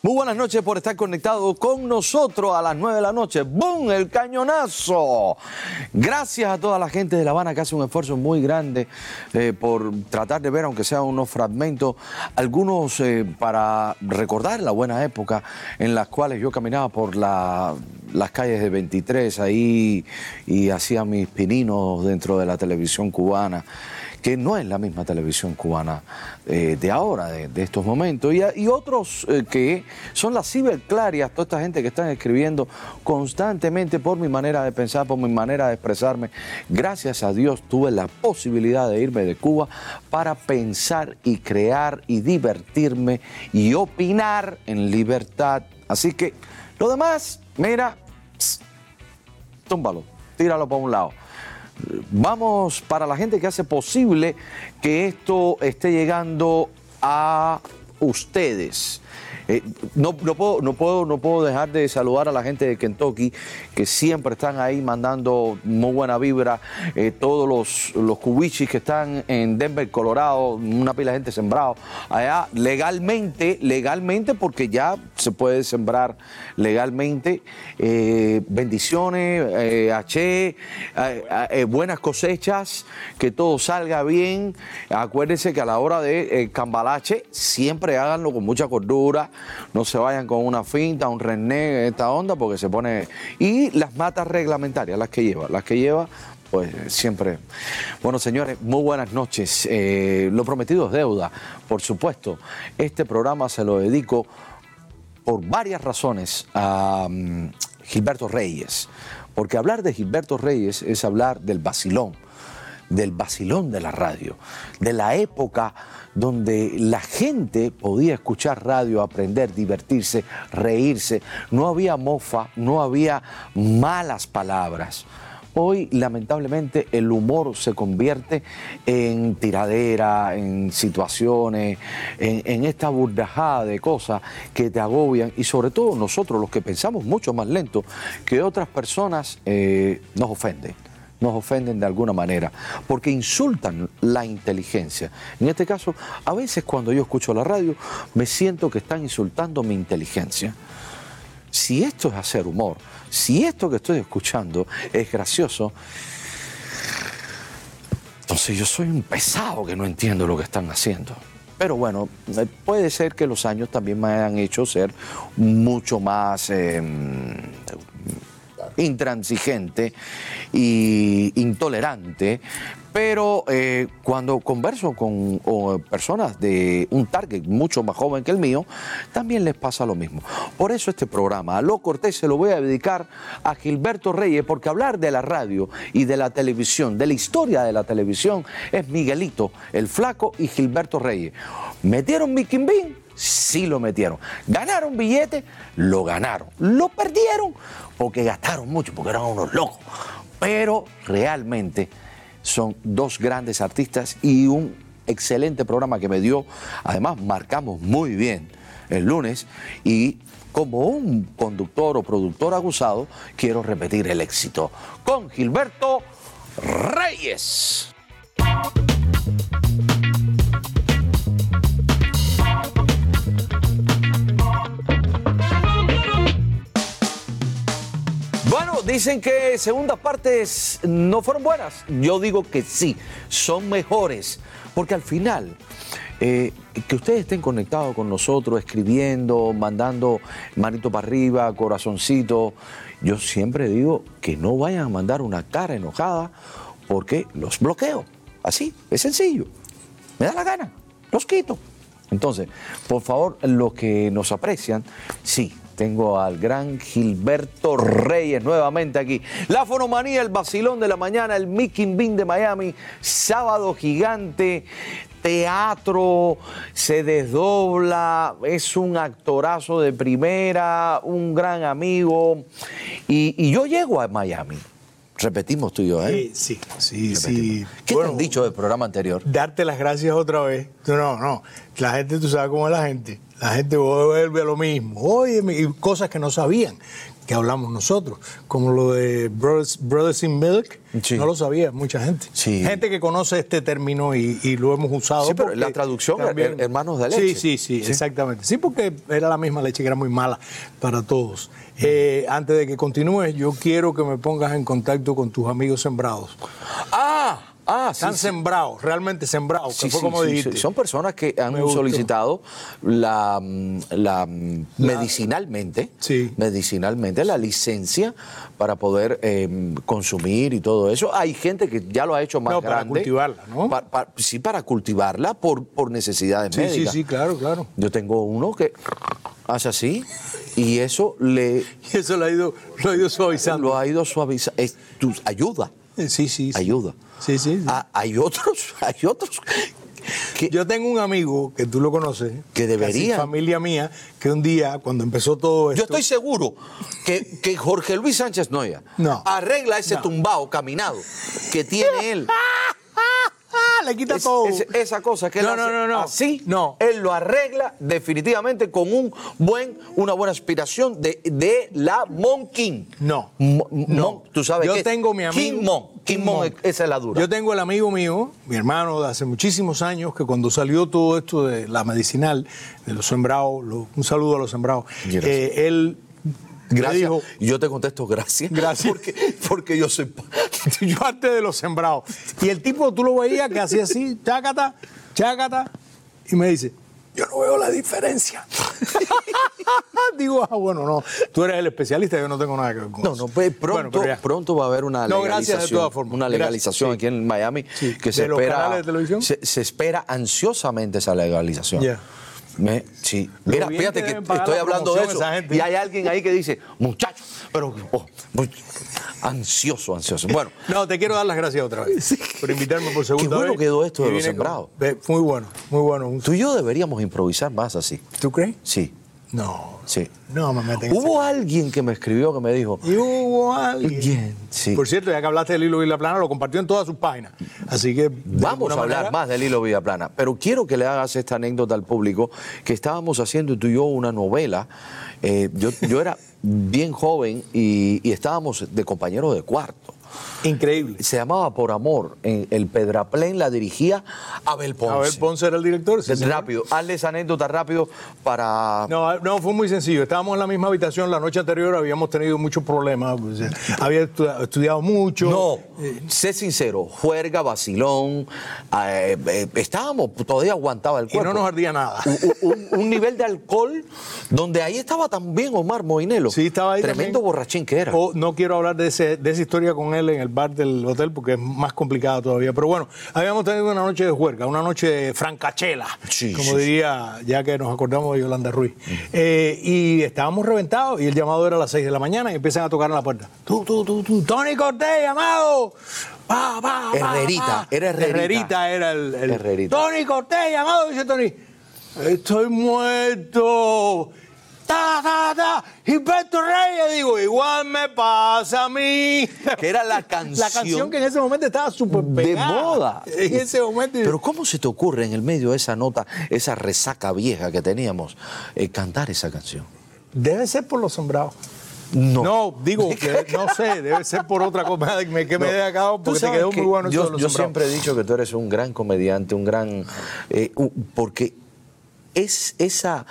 Muy buenas noches por estar conectado con nosotros a las 9 de la noche. ¡Bum! El cañonazo. Gracias a toda la gente de La Habana que hace un esfuerzo muy grande eh, por tratar de ver, aunque sea unos fragmentos, algunos eh, para recordar la buena época en las cuales yo caminaba por la- las calles de 23 ahí y hacía mis pininos dentro de la televisión cubana que no es la misma televisión cubana eh, de ahora, de, estos momentos, y, y otros eh, que son las ciberclarias, toda esta gente que están escribiendo constantemente por mi manera de pensar, por mi manera de expresarme. Gracias a Dios tuve la posibilidad de irme de Cuba para pensar y crear y divertirme y opinar en libertad. Así que lo demás, mira, pss, túmbalo, tíralo para un lado. Vamos para la gente que hace posible que esto esté llegando a ustedes. Eh, no, puedo, no, puedo, no puedo dejar de saludar a la gente de Kentucky que siempre están ahí mandando muy buena vibra. Eh, todos los, los cubichis que están en Denver, Colorado, una pila de gente sembrado allá legalmente, legalmente, porque ya se puede sembrar legalmente. Eh, bendiciones, eh, H, eh, eh, buenas cosechas, que todo salga bien. Acuérdense que a la hora de cambalache, siempre háganlo con mucha cordura, no se vayan con una finta, un rené, esta onda, porque se pone. Y las matas reglamentarias, las que lleva, las que lleva. Pues siempre. Bueno, señores, muy buenas noches. Lo prometido es deuda, por supuesto. Este programa se lo dedico por varias razones a mm, Gilberto Reyes. Porque hablar de Gilberto Reyes es hablar del vacilón, del vacilón de la radio, de la época donde la gente podía escuchar radio, aprender, divertirse, reírse. No había mofa, no había malas palabras. Hoy, lamentablemente, el humor se convierte en tiradera, en situaciones, en, esta burdajada de cosas que te agobian y sobre todo nosotros, los que pensamos mucho más lento que otras personas, eh, nos ofenden nos ofenden de alguna manera, porque insultan la inteligencia. En este caso, a veces cuando yo escucho la radio, me siento que están insultando mi inteligencia. Si esto es hacer humor, si esto que estoy escuchando es gracioso, entonces yo soy un pesado que no entiendo lo que están haciendo. Pero bueno, eh, puede ser que los años también me hayan hecho ser mucho más eh, intransigente y intolerante, pero eh, cuando converso con personas de un target mucho más joven que el mío, también les pasa lo mismo. Por eso este programa, a Lo Cortés, se lo voy a dedicar a Gilberto Reyes, porque hablar de la radio y de la televisión, de la historia de la televisión, es Miguelito, el Flaco y Gilberto Reyes. ¿Metieron mi quimbín? Sí lo metieron. ¿Ganaron billete? Lo ganaron. ¿Lo perdieron? Porque gastaron mucho, porque eran unos locos. Pero realmente son dos grandes artistas y un excelente programa que me dio. Además, marcamos muy bien el lunes y como un conductor o productor acusado, quiero repetir el éxito con Gilberto Reyes. Dicen que segundas partes no fueron buenas. Yo digo que sí, son mejores. Porque al final, eh, que ustedes estén conectados con nosotros, escribiendo, mandando manito para arriba, corazoncito. Yo siempre digo que no vayan a mandar una cara enojada porque los bloqueo. Así, es sencillo. Me da la gana, los quito. Entonces, por favor, los que nos aprecian, sí, tengo al gran Gilberto Reyes nuevamente aquí. La Fonomanía, el vacilón de la mañana, el Mickey Bean de Miami, sábado gigante, teatro, se desdobla, es un actorazo de primera, un gran amigo. Y, y yo llego a Miami. Repetimos tú y yo, ¿eh? Sí, sí, sí. ¿Qué te Bueno, han dicho del programa anterior? Darte las gracias otra vez. No, no, no. La gente, tú sabes cómo es la gente. La gente vuelve a lo mismo. Oye, y cosas que no sabían que hablamos nosotros, como lo de Brothers, Brothers in Milk, Sí. no lo sabía mucha gente. Sí. Gente que conoce este término y, y lo hemos usado. Sí, pero la traducción, también- her- hermanos de Sí, leche. sí, sí, Sí. exactamente. Sí, porque era la misma leche que era muy mala para todos. Eh, antes de que continúes, yo quiero que me pongas en contacto con tus amigos sembrados. Ah, ah, Están sí. sembrados, realmente sembrados, Sí, fue como. Son personas que han Me solicitado la, la, mm, medicinalmente, Sí. medicinalmente la licencia para poder eh, consumir y todo eso. Hay gente que ya lo ha hecho más No, para grande. cultivarla, ¿no? Pa- pa- sí, para cultivarla por, por necesidades Sí, sí, médicas. sí, claro, claro. Yo tengo uno que hace así y eso le Y eso lo ha ido, lo ha ido suavizando. lo ha ido suavizando. Es tu- ayuda, Sí, sí, sí. ayuda. Sí, sí, sí. Ah, hay otros, hay otros que, Yo tengo un amigo que tú lo conoces, Que debería. familia mía, que un día cuando empezó todo esto, Yo estoy seguro que, que Jorge Luis Sánchez Noya No. arregla ese No. tumbao caminado que tiene él. Le quita Es- todo. es- esa cosa que él No, hace no, no, no. así, No. él lo arregla definitivamente con un buen, una buena aspiración de, de la Monkin. No. No. Mon, tú sabes Yo qué? tengo mi amigo. King Mon. King Mon, Mon. esa es la dura. Yo tengo el amigo mío, mi hermano de hace muchísimos años, que cuando salió todo esto de la medicinal, de los sembrados, lo- un saludo a los sembrados, eh, él Gracias. dijo, yo te contesto gracias. Gracias. Porque, porque yo soy. yo antes de los sembrados. Y el tipo, tú lo veías que hacía así, chácata, chácata, y me dice, yo no veo la diferencia. Digo, ah, bueno, no, tú eres el especialista, yo no tengo nada que ver con No, eso. no, pues Bueno, pronto, pronto va a haber una No, legalización. gracias de todas formas. Una Gracias, legalización sí. aquí en Miami Sí. que se ¿De los espera. de televisión? Se, se espera ansiosamente esa legalización. Ya. Me- sí. Mira, fíjate que estoy la hablando de eso. Y hay alguien ahí que dice, muchacho, pero oh, muy ansioso, ansioso. Bueno, No, te quiero dar las gracias otra vez por invitarme por segunda Qué bueno vez. quedó esto de los con- sembrados. Muy bueno, muy bueno. Tú y yo deberíamos improvisar más así. ¿Tú crees? Sí, No, sí. no en Hubo alguien que me escribió que me dijo, Y hubo alguien. Sí. Por cierto, ya que hablaste del hilo y la plana, lo compartió en todas sus páginas. Así que. de Vamos a hablar manera- más del hilo Villaplana, pero quiero que le hagas esta anécdota al público, que estábamos haciendo tú y yo una novela. eh, yo, yo era bien joven y, y estábamos de compañeros de cuarto. Increíble. Se llamaba Por Amor. el Pedraplén la dirigía Abel Ponce. Abel Ponce era el director. sí, señor. Rápido, hazle esa anécdota rápido para... No, no, fue muy sencillo. Estábamos en la misma habitación la noche anterior, habíamos tenido muchos problemas. pues, eh, había estu- estudiado mucho. No, sé sincero, juerga, vacilón, eh, eh, estábamos, todavía aguantaba el Y cuerpo. no nos ardía nada. un, un- un nivel de alcohol donde ahí estaba también Omar Moinelo. Sí, estaba ahí Tremendo también. borrachín que era. O no quiero hablar de, ese, de esa historia con él en el bar del hotel porque es más complicado todavía. Pero bueno, habíamos tenido una noche de juerga, una noche francachela, Sí, como sí, diría, ya que nos acordamos de Yolanda Ruiz. Eh, y estábamos reventados y el llamado era a las 6 de la mañana y empiezan a tocar en la puerta. Tú, tú, tú, tú, Tony Cortés, llamado. Pa, pa, pa, Herrerita, pa. era Herrerita. Herrerita era el, el- Herrerita. Tony Cortés, llamado, dice Tony. Estoy muerto. Ta, ta, ta. Gilberto Reyes, digo, igual me pasa a mí. Que era la canción La canción que en ese momento estaba súper de moda. En ese momento. Pero ¿cómo se te ocurre en el medio de esa nota, esa resaca vieja que teníamos, eh, cantar esa canción? Debe ser por los sembrados. No. No, digo que no sé, debe ser por otra cosa que me, que me haya acabado porque te quedó que muy bueno Yo, yo siempre he dicho que tú eres un gran comediante, un gran. eh, porque es esa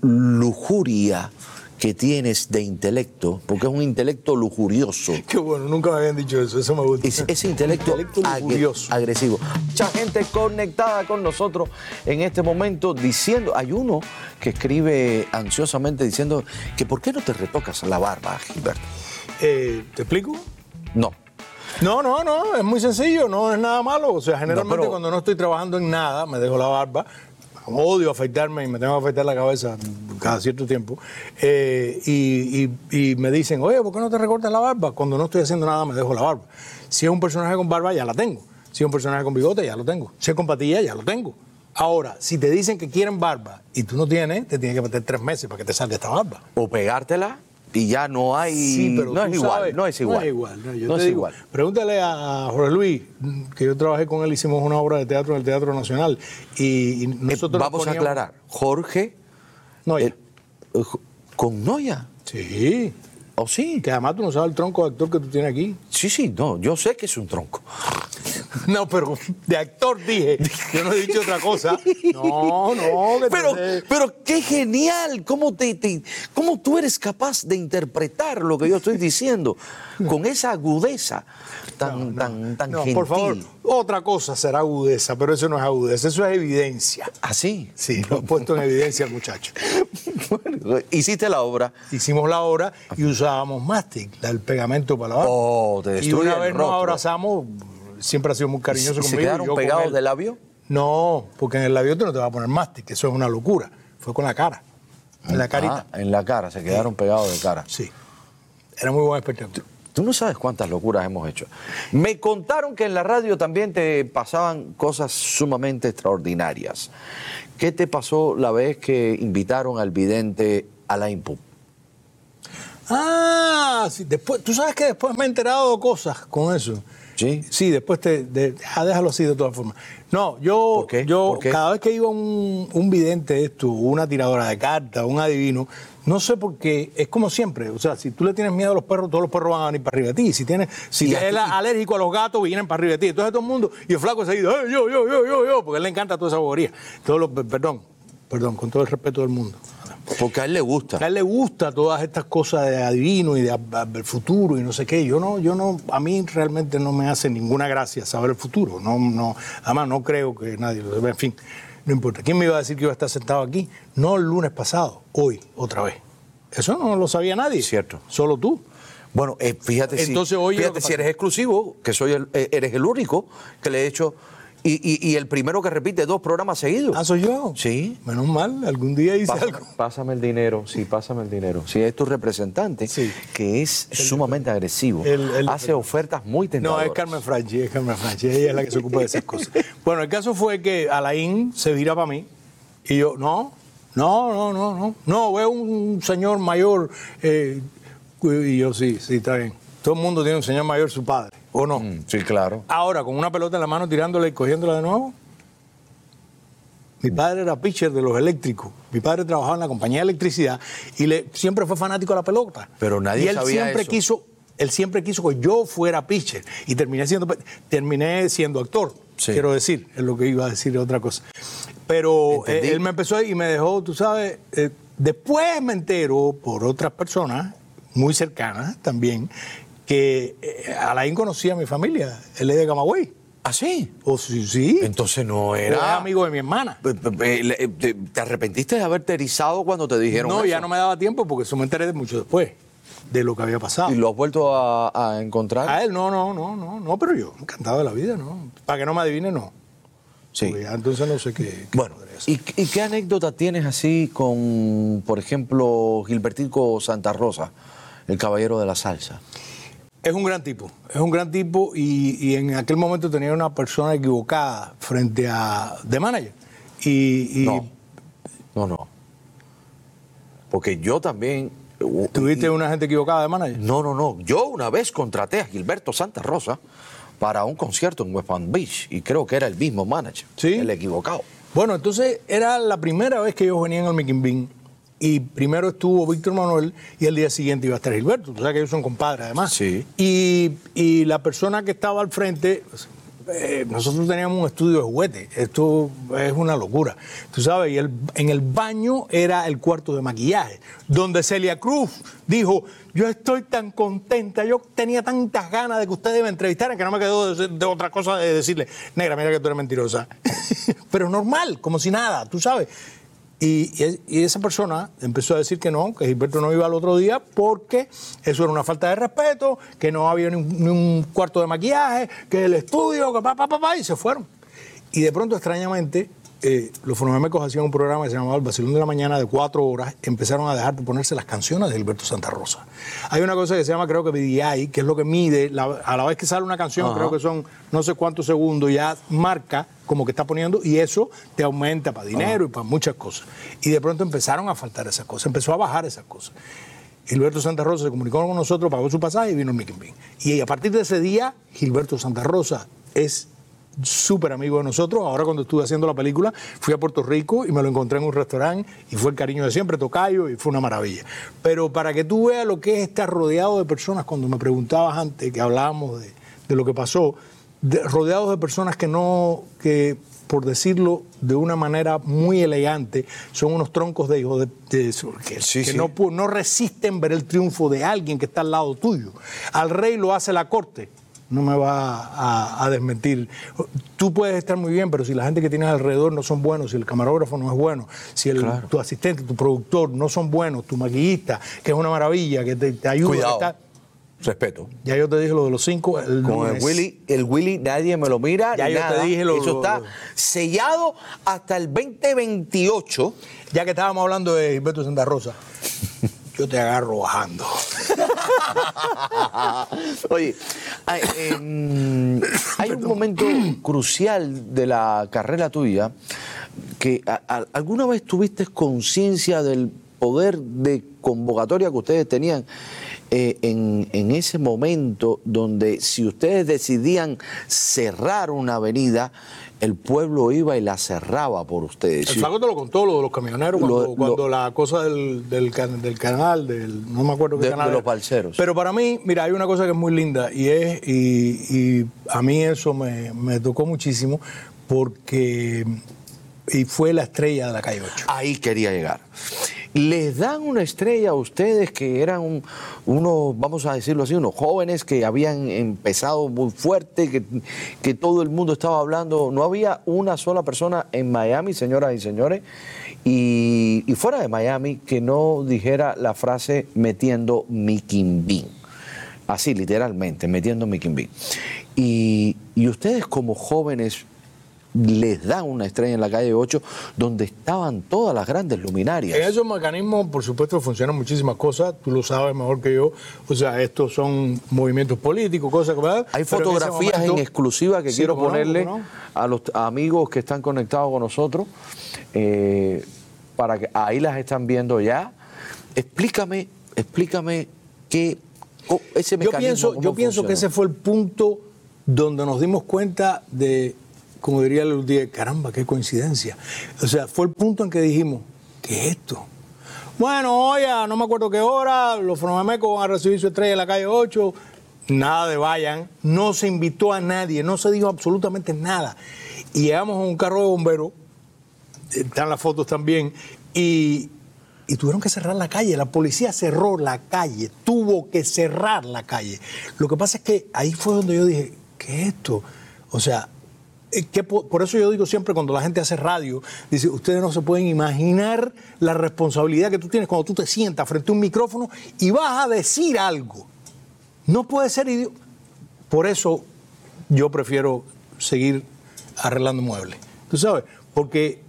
lujuria que tienes de intelecto, porque es un intelecto lujurioso. Qué bueno, nunca me habían dicho eso, eso me gusta. Es- ese intelecto, lujurioso. agresivo. Mucha gente conectada con nosotros en este momento diciendo, hay uno que escribe ansiosamente diciendo que ¿por qué no te retocas la barba, Gilberto? Eh, ¿Te explico? No. No, no, no, es muy sencillo, no es nada malo. O sea, generalmente pero- cuando no estoy trabajando en nada, me dejo la barba. Odio afeitarme y me tengo que afeitar la cabeza cada cierto tiempo. Eh, y, y- me dicen, oye, ¿por qué no te recortas la barba? Cuando no estoy haciendo nada, me dejo la barba. Si es un personaje con barba, ya la tengo. Si es un personaje con bigote, ya lo tengo. Si es con patilla, ya lo tengo. Ahora, si te dicen que quieren barba y tú no tienes, te tienes que meter tres meses para que te salga esta barba. O pegártela y ya no hay. Sí, pero no es igual, sabes, no es igual. No es igual. no, yo No te es digo, igual. Pregúntale a Jorge Luis, que yo trabajé con él, hicimos una obra de teatro en el Teatro Nacional. Y, y Eh, nosotros Vamos a aclarar. Jorge Noya. Eh, eh, ¿Con Noya? Sí. ¿O sí? Que además tú no sabes el tronco de actor que tú tienes aquí. Sí, sí, no, yo sé que es un tronco. No, pero de actor dije. Yo no he dicho otra cosa. No, no. que Pero, te- pero qué genial, cómo, te, te- cómo tú eres capaz de interpretar lo que yo estoy diciendo con esa agudeza tan, tan, tan no, gentil. por favor, otra cosa será agudeza, pero eso no es agudeza, eso es evidencia. Así. Sí, lo he puesto en evidencia, muchacho. Bueno, hiciste la obra. Hicimos la obra y usábamos mastic, el pegamento para la barba. Oh, te y una el vez nos abrazamos, siempre ha sido muy cariñoso ¿Y se conmigo. y quedaron yo pegados del labio? No, porque en el labio tú no te vas a poner mastic, eso es una locura. Fue con la cara, en la carita. Ah, en la cara, se quedaron pegados de cara. Sí. Era muy buen espectáculo. Tú no sabes cuántas locuras hemos hecho. Me contaron que en la radio también te pasaban cosas sumamente extraordinarias. ¿Qué te pasó la vez que invitaron al vidente Alain Pup? Ah, sí, después, tú sabes que después me he enterado de cosas con eso. ¿Sí? Sí, después te. de- ah, déjalo así de todas formas. No, yo, ¿Por qué? yo ¿Por qué? cada vez que iba un, un vidente de esto, una tiradora de cartas, un adivino, no sé por qué, es como siempre. O sea, si tú le tienes miedo a los perros, todos los perros van a venir para arriba de ti. Si tienes, si Y aquí- alérgico a los gatos, vienen para arriba de ti. Entonces todo el mundo, y el flaco seguido, "Eh, yo, yo, yo, yo, yo, porque a él le encanta toda esa bobería. Todos los, perdón, perdón, con todo el respeto del mundo. Porque a él le gusta. A él le gusta todas estas cosas de adivino y de del futuro y no sé qué. Yo no, yo no, a mí realmente no me hace ninguna gracia saber el futuro. No, no, además no creo que nadie lo sepa. En fin, no importa. ¿Quién me iba a decir que iba a estar sentado aquí? No el lunes pasado, hoy, otra vez. Eso no lo sabía nadie. Cierto. Solo tú. Bueno, eh, fíjate, Entonces, si, lo fíjate si eres exclusivo, que soy el- eh, eres el único que le he hecho, y, y- y el primero que repite dos programas seguidos. Ah, soy yo. Sí. Menos mal, algún día hice Pásame, algo. pásame el dinero, sí, pásame el dinero. Si es tu representante, Sí. que es sumamente agresivo, el- hace ofertas muy No, tentadoras. es Carmen Franchi, es Carmen Franchi, ella es la que se ocupa de esas cosas. Bueno, el caso fue que Alain se vira para mí y yo, no, no, no, no, no, no, veo un señor mayor eh, y yo, sí, sí, está bien. Todo el mundo tiene un señor mayor, su padre, ¿o no? Mm, Sí, claro. Ahora, con una pelota en la mano, tirándola y cogiéndola de nuevo. Mi padre era pitcher de los eléctricos. Mi padre trabajaba en la compañía de electricidad y le, siempre fue fanático de la pelota. Pero nadie y él sabía siempre eso. quiso, él siempre quiso que yo fuera pitcher y terminé siendo, terminé siendo actor. Sí. Quiero decir, es lo que iba a decir otra cosa. Pero Entendí. eh, él me empezó y me dejó, tú sabes, eh, después me entero por otras personas muy cercanas también que eh, Alain conocía a mi familia, él es de Camagüey. ¿Ah, sí? O sí, sí. Entonces no es era... amigo de mi hermana. Le- ¿Te, te arrepentiste de haberte erizado cuando te dijeron No, eso? ya no me daba tiempo porque eso me enteré de mucho después de lo que había pasado. ¿Y lo has vuelto a, a encontrar? A él, no, no, no, no, no, pero yo, encantado de la vida, ¿no? Para que no me adivine, no. sí. Porque ya entonces no sé qué. qué Bueno. ¿y, y qué anécdota tienes así con, por ejemplo, Gilbertico Santa Rosa, el caballero de la salsa? Es un gran tipo, es un gran tipo y, y en aquel momento tenía una persona equivocada frente a de manager. Y, y No, no, no. Porque yo también... tuviste una gente equivocada de manager. No, no, no. Yo una vez contraté a Gilberto Santa Rosa para un concierto en West Palm Beach y creo que era el mismo manager. Sí. El equivocado. Bueno, entonces era la primera vez que ellos venían al Mickey Bean y primero estuvo Víctor Manuel y el día siguiente iba a estar Gilberto. Tú sabes que ellos son compadres además. Sí. Y, y la persona que estaba al frente, eh, nosotros teníamos un estudio de juguete. Esto es una locura. Tú sabes, y el- en el baño era el cuarto de maquillaje, donde Celia Cruz dijo, yo estoy tan contenta, yo tenía tantas ganas de que ustedes me entrevistaran que no me quedó de, de otra cosa de decirle, negra, mira que tú eres mentirosa. Pero normal, como si nada, tú sabes. Y, esa persona empezó a decir que no, que Gilberto no iba al otro día porque eso era una falta de respeto, que no había ni un, cuarto de maquillaje, que el estudio, que pa, pa, pa, pa, y se fueron. Y de pronto, extrañamente, eh, los fonomémicos hacían un programa que se llamaba El Vacilón de la Mañana de cuatro horas, empezaron a dejar de ponerse las canciones de Gilberto Santa Rosa. Hay una cosa que se llama, creo que BDI, que es lo que mide, la- a la vez que sale una canción, Ajá. creo que son no sé cuántos segundos, ya marca como que está poniendo y eso te aumenta para dinero y para muchas cosas. Y de pronto empezaron a faltar esas cosas, empezó a bajar esas cosas. Gilberto Santa Rosa se comunicó con nosotros, pagó su pasaje y vino el Mickey Bean. Y a partir de ese día, Gilberto Santa Rosa es súper amigo de nosotros. Ahora cuando estuve haciendo la película, fui a Puerto Rico y me lo encontré en un restaurante y fue el cariño de siempre, tocayo, y fue una maravilla. Pero para que tú veas lo que es estar rodeado de personas, cuando me preguntabas antes que hablábamos de, de lo que pasó, de- rodeados de personas que no, que por decirlo de una manera muy elegante, son unos troncos de hijos de, de- que, Sí, que sí. No, no resisten ver el triunfo de alguien que está al lado tuyo. Al rey lo hace la corte. No me va a, a desmentir. Tú puedes estar muy bien, pero si la gente que tienes alrededor no son buenos, si el camarógrafo no es bueno, si el, Claro. tu asistente, tu productor no son buenos, tu maquillista, que es una maravilla, que te, te ayuda. Cuidado. está- Respeto. ya yo te dije lo de los cinco. El Con el. Willy, el Willy nadie me lo mira. Ya yo te dije lo- Eso lo- está lo- sellado hasta el 2028. Ya que estábamos hablando de Gilberto Santa Rosa, yo te agarro bajando. Oye, hay, em, hay un momento crucial de la carrera tuya que a- a- alguna vez tuviste conciencia del poder de convocatoria que ustedes tenían eh, en, en ese momento donde si ustedes decidían cerrar una avenida, el pueblo iba y la cerraba por ustedes. El flaco te lo contó, lo de los camioneros, Lo- cuando, lo- la cosa del, del, can- del canal, del, no me acuerdo qué De- canal. de los balseros. Pero para mí, mira, hay una cosa que es muy linda y es, y, y a mí eso me, me tocó muchísimo porque, y fue la estrella de la calle 8. Ahí quería llegar. Les dan una estrella a ustedes que eran un- unos, vamos a decirlo así, unos jóvenes que habían empezado muy fuerte, que, que todo el mundo estaba hablando. No había una sola persona en Miami, señoras y señores, y, y fuera de Miami, que no dijera la frase metiendo mi quimbín. Así, literalmente, metiendo mi quimbín. Y, y ustedes como jóvenes les dan una estrella en la calle 8 donde estaban todas las grandes luminarias. En esos mecanismos, por supuesto, funcionan muchísimas cosas, tú lo sabes mejor que yo. O sea, estos son movimientos políticos, cosas que... ¿verdad? Hay Pero en ese fotografías momento- en exclusiva que Sí, quiero no, ponerle no. a los amigos que están conectados con nosotros, eh, para que ahí las están viendo ya. Explícame, explícame qué ese Yo mecanismo. pienso, cómo yo pienso que ese fue el punto donde nos dimos cuenta de, como diría el día, caramba, qué coincidencia. O sea, fue el punto en que dijimos, ¿qué es esto? Bueno, oye, no me acuerdo qué hora, los fronamecos van a recibir su estrella en la calle 8, nada de vayan, no se invitó a nadie, no se dijo absolutamente nada. Y llegamos a un carro de bomberos, están las fotos también, y, y tuvieron que cerrar la calle. La policía cerró la calle, tuvo que cerrar la calle. Lo que pasa es que ahí fue donde yo dije, ¿qué es esto? O sea, que po- por eso yo digo siempre cuando la gente hace radio, dice, ustedes no se pueden imaginar la responsabilidad que tú tienes cuando tú te sientas frente a un micrófono y vas a decir algo. No puede ser idiota. Por eso yo prefiero seguir arreglando muebles. ¿Tú sabes? Porque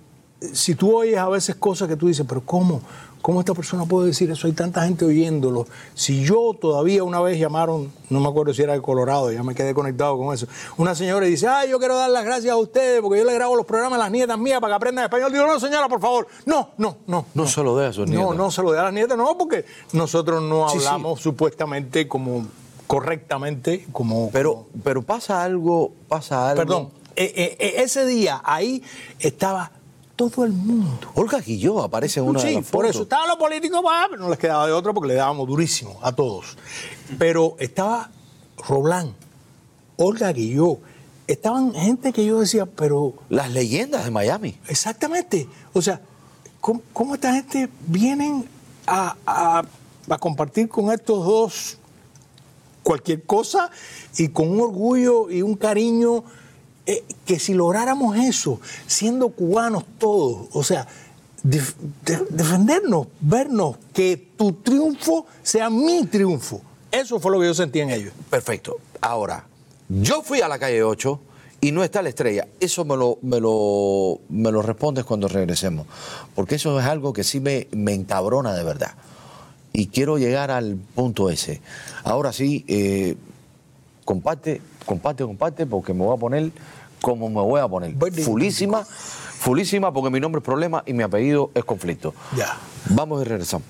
si tú oyes a veces cosas que tú dices, pero ¿cómo? ¿Cómo esta persona puede decir eso? Hay tanta gente oyéndolo. Si yo todavía una vez llamaron, no me acuerdo si era de Colorado, ya me quedé conectado con eso, una señora y dice, ay, yo quiero dar las gracias a ustedes porque yo le grabo los programas a las nietas mías para que aprendan español. Digo, no, señora, por favor. No, no, no. No se lo dé a sus No, nietas. no se lo dé a las nietas, no, porque nosotros no Sí, sí. hablamos supuestamente como correctamente, como... Pero, pero pasa algo, pasa algo. Perdón, eh, eh, eh, ese día ahí estaba todo el mundo. Olga Guilló aparece en una de sí, las por fotos. eso estaban los políticos, bah, pero no les quedaba de otra porque le dábamos durísimo a todos. Pero estaba Roblán, Olga Guilló, estaban gente que yo decía, pero Las leyendas de Miami. exactamente, o sea, ¿cómo, cómo esta gente vienen a, a- a compartir con estos dos cualquier cosa y con un orgullo y un cariño eh, que si lográramos eso, siendo cubanos todos, o sea, def- de- defendernos, vernos, que tu triunfo sea mi triunfo. Eso fue lo que yo sentí en ellos. Perfecto. Ahora, yo fui a la calle 8 y no está la estrella. Eso me lo, me lo, me lo respondes cuando regresemos. Porque eso es algo que sí me, me encabrona de verdad. Y quiero llegar al punto ese. Ahora sí, eh, comparte, comparte, comparte, porque me voy a poner como me voy a poner. Fulísima, fulísima, porque mi nombre es problema y mi apellido es conflicto. Ya. Vamos y regresamos.